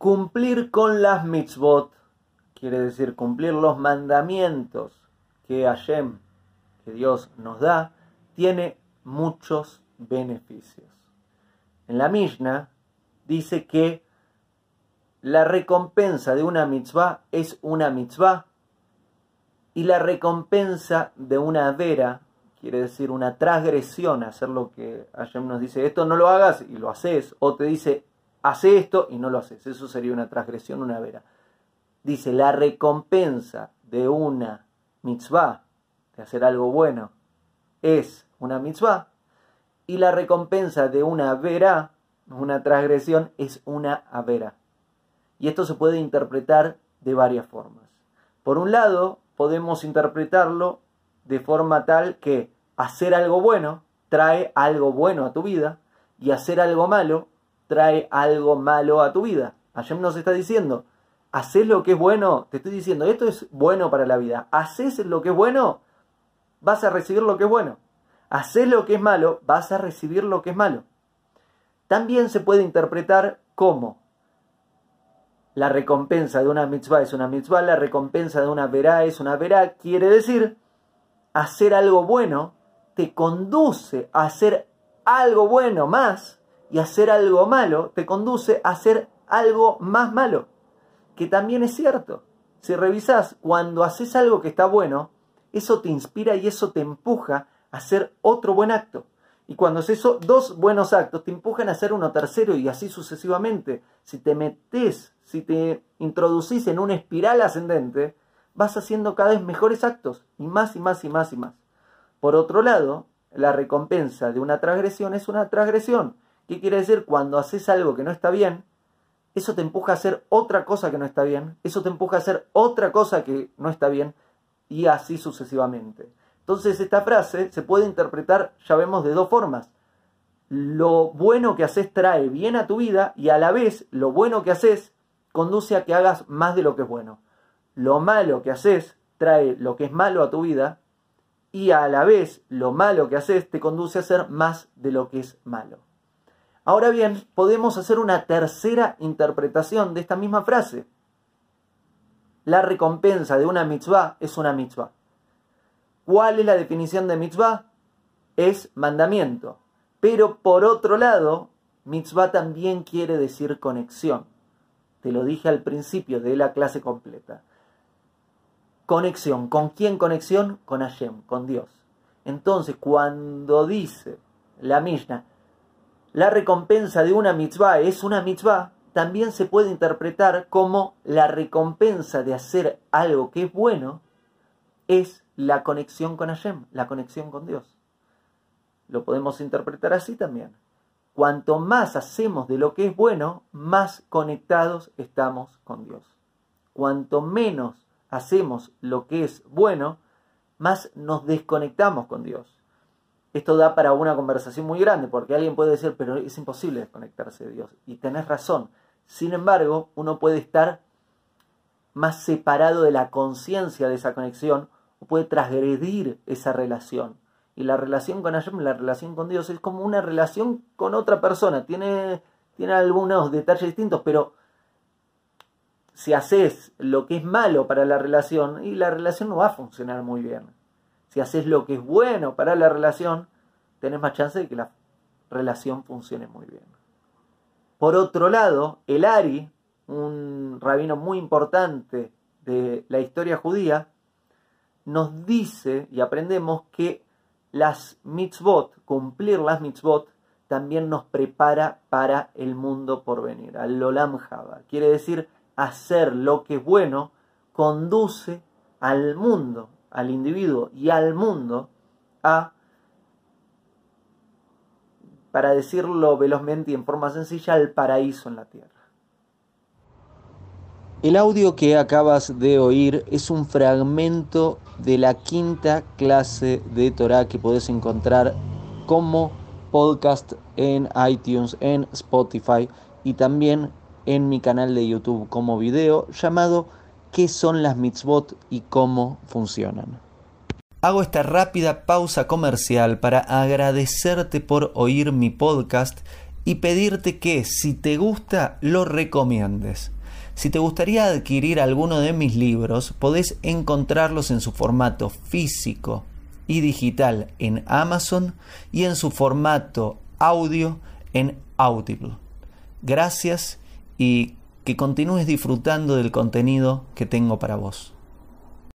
cumplir con las mitzvot, quiere decir cumplir los mandamientos que Hashem, que Dios nos da, tiene muchos beneficios. En la Mishnah dice que la recompensa de una mitzvah es una mitzvah y la recompensa de una vera, quiere decir una transgresión, hacer lo que Hashem nos dice, esto no lo hagas y lo haces, o te dice, hace esto y no lo haces, eso sería una transgresión, una vera. Dice, la recompensa de una mitzvah, de hacer algo bueno, es una mitzvah, y la recompensa de una vera, una transgresión, es una avera. Y esto se puede interpretar de varias formas. Por un lado, podemos interpretarlo de forma tal que hacer algo bueno trae algo bueno a tu vida y hacer algo malo trae algo malo a tu vida. Hashem nos está diciendo, haces lo que es bueno, te estoy diciendo, esto es bueno para la vida. Haces lo que es bueno, vas a recibir lo que es bueno. Haces lo que es malo, vas a recibir lo que es malo. También se puede interpretar como la recompensa de una mitzvah es una mitzvah, la recompensa de una verá es una verá, quiere decir, hacer algo bueno te conduce a hacer algo bueno más y hacer algo malo te conduce a hacer algo más malo, que también es cierto. Si revisas, cuando haces algo que está bueno, eso te inspira y eso te empuja a hacer otro buen acto. Y cuando haces dos buenos actos, te empujan a hacer uno tercero y así sucesivamente. Si te metes si te introducís en una espiral ascendente, vas haciendo cada vez mejores actos, y más y más y más y más. Por otro lado, la recompensa de una transgresión es una transgresión. ¿Qué quiere decir? Cuando haces algo que no está bien, eso te empuja a hacer otra cosa que no está bien, eso te empuja a hacer otra cosa que no está bien, y así sucesivamente. Entonces esta frase se puede interpretar, ya vemos, de dos formas. Lo bueno que haces trae bien a tu vida y a la vez lo bueno que haces conduce a que hagas más de lo que es bueno. Lo malo que haces trae lo que es malo a tu vida y a la vez lo malo que haces te conduce a hacer más de lo que es malo. Ahora bien, podemos hacer una tercera interpretación de esta misma frase. La recompensa de una mitzvah es una mitzvah. ¿Cuál es la definición de mitzvah? Es mandamiento. Pero por otro lado, mitzvah también quiere decir conexión. Te lo dije al principio de la clase completa. Conexión. ¿Con quién conexión? Con Hashem, con Dios. Entonces, cuando dice la Mishnah, la recompensa de una mitzvah es una mitzvah, también se puede interpretar como la recompensa de hacer algo que es bueno es la conexión con Hashem, la conexión con Dios. Lo podemos interpretar así también. Cuanto más hacemos de lo que es bueno, más conectados estamos con Dios. Cuanto menos hacemos lo que es bueno, más nos desconectamos con Dios. Esto da para una conversación muy grande, porque alguien puede decir, pero es imposible desconectarse de Dios. Y tenés razón. Sin embargo, uno puede estar más separado de la conciencia de esa conexión o puede transgredir esa relación. Y la relación con Hashem, la relación con Dios, es como una relación con otra persona. Tiene, tiene algunos detalles distintos, pero si haces lo que es malo para la relación, y la relación no va a funcionar muy bien. Si haces lo que es bueno para la relación, tenés más chance de que la relación funcione muy bien. Por otro lado, el Ari, un rabino muy importante de la historia judía, nos dice y aprendemos que las mitzvot, cumplir las mitzvot, también nos prepara para el mundo por venir, al Olam Java. Quiere decir, hacer lo que es bueno conduce al mundo, al individuo y al mundo a, para decirlo velozmente y en forma sencilla, al paraíso en la tierra. El audio que acabas de oír es un fragmento de la quinta clase de Torah que puedes encontrar como podcast en iTunes, en Spotify y también en mi canal de YouTube como video llamado ¿Qué son las mitzvot y cómo funcionan? Hago esta rápida pausa comercial para agradecerte por oír mi podcast y pedirte que si te gusta lo recomiendes. Si te gustaría adquirir alguno de mis libros, podés encontrarlos en su formato físico y digital en Amazon y en su formato audio en Audible. Gracias y que continúes disfrutando del contenido que tengo para vos.